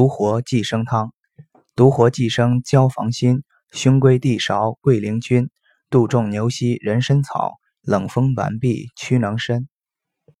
独活寄生汤，独活寄生焦防心，胸归地芍桂苓君，杜仲牛膝人参草，冷风完毕驱能身。